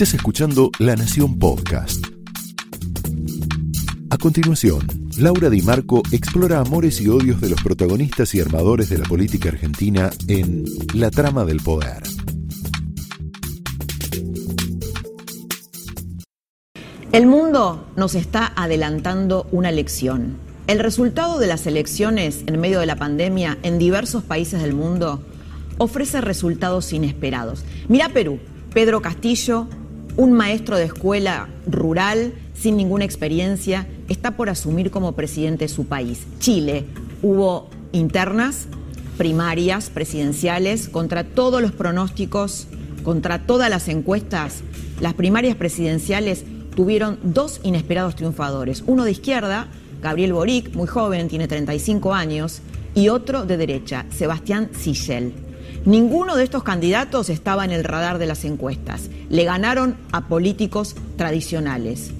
Estás escuchando La Nación Podcast. A continuación, Laura Di Marco explora amores y odios de los protagonistas y armadores de la política argentina en La trama del poder. El mundo nos está adelantando una lección. El resultado de las elecciones en medio de la pandemia en diversos países del mundo ofrece resultados inesperados. Mira Perú, Pedro Castillo, un maestro de escuela rural sin ninguna experiencia, está por asumir como presidente de su país. Chile, hubo internas, primarias, presidenciales, contra todos los pronósticos, contra todas las encuestas. Las primarias presidenciales tuvieron dos inesperados triunfadores, uno de izquierda, Gabriel Boric, muy joven, tiene 35 años, y otro de derecha, Sebastián Sichel. Ninguno de estos candidatos estaba en el radar de las encuestas. Le ganaron a políticos tradicionales.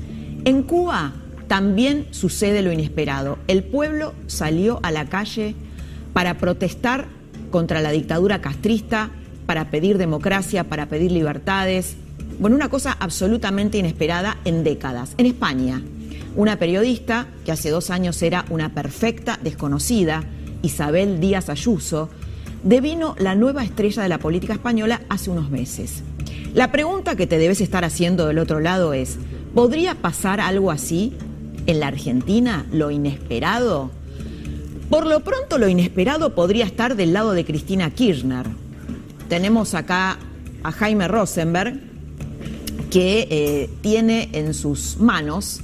En Cuba también sucede lo inesperado. El pueblo salió a la calle para protestar contra la dictadura castrista, para pedir democracia, para pedir libertades. Bueno, una cosa absolutamente inesperada en décadas. En España, una periodista que hace dos años era una perfecta desconocida, Isabel Díaz Ayuso, devino la nueva estrella de la política española hace unos meses. La pregunta que te debes estar haciendo del otro lado es, ¿podría pasar algo así en la Argentina, lo inesperado? Por lo pronto lo inesperado podría estar del lado de Cristina Kirchner. Tenemos acá a Jaime Rosenberg, que eh, tiene en sus manos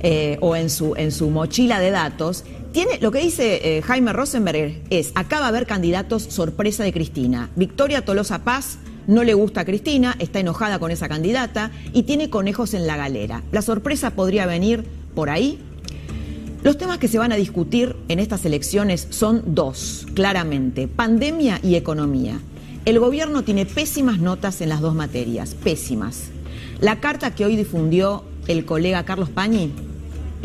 eh, o en su, en su mochila de datos tiene, lo que dice eh, Jaime Rosenberg es, acá va a haber candidatos sorpresa de Cristina. Victoria Tolosa Paz no le gusta a Cristina, está enojada con esa candidata y tiene conejos en la galera. La sorpresa podría venir por ahí. Los temas que se van a discutir en estas elecciones son dos, claramente, pandemia y economía. El gobierno tiene pésimas notas en las dos materias, pésimas. La carta que hoy difundió el colega Carlos Pañi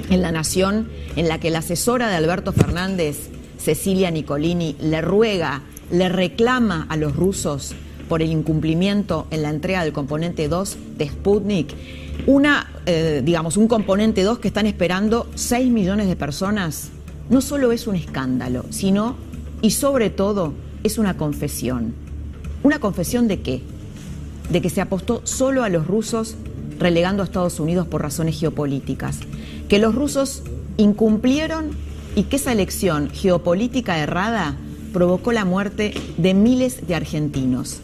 en La Nación, en la que la asesora de Alberto Fernández, Cecilia Nicolini, le ruega, le reclama a los rusos por el incumplimiento en la entrega del componente 2 de Sputnik, una, eh, digamos, un componente 2 que están esperando 6 millones de personas, no solo es un escándalo, sino, y sobre todo, es una confesión. ¿Una confesión de qué? De que se apostó solo a los rusos relegando a Estados Unidos por razones geopolíticas. Que los rusos incumplieron y que esa elección geopolítica errada provocó la muerte de miles de argentinos,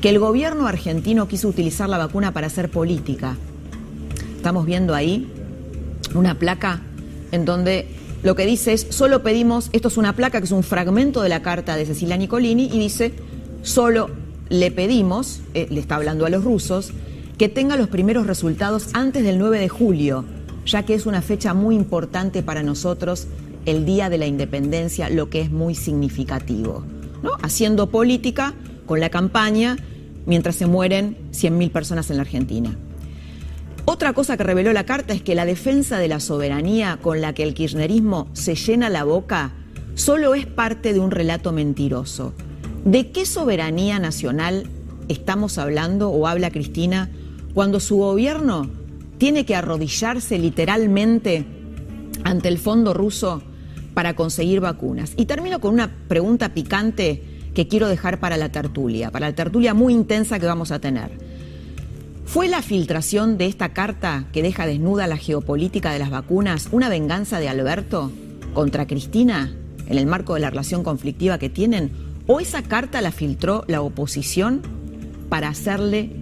que el gobierno argentino quiso utilizar la vacuna para hacer política. Estamos viendo ahí una placa en donde lo que dice es, solo pedimos, esto es una placa que es un fragmento de la carta de Cecilia Nicolini y dice, solo le pedimos, eh, le está hablando a los rusos, que tenga los primeros resultados antes del 9 de julio ya que es una fecha muy importante para nosotros, el Día de la Independencia, lo que es muy significativo. ¿no? Haciendo política con la campaña mientras se mueren 100.000 personas en la Argentina. Otra cosa que reveló la carta es que la defensa de la soberanía con la que el kirchnerismo se llena la boca solo es parte de un relato mentiroso. ¿De qué soberanía nacional estamos hablando o habla Cristina cuando su gobierno tiene que arrodillarse literalmente ante el fondo ruso para conseguir vacunas. Y termino con una pregunta picante que quiero dejar para la tertulia, para la tertulia muy intensa que vamos a tener. ¿Fue la filtración de esta carta que deja desnuda la geopolítica de las vacunas una venganza de Alberto contra Cristina en el marco de la relación conflictiva que tienen? ¿O esa carta la filtró la oposición para hacerle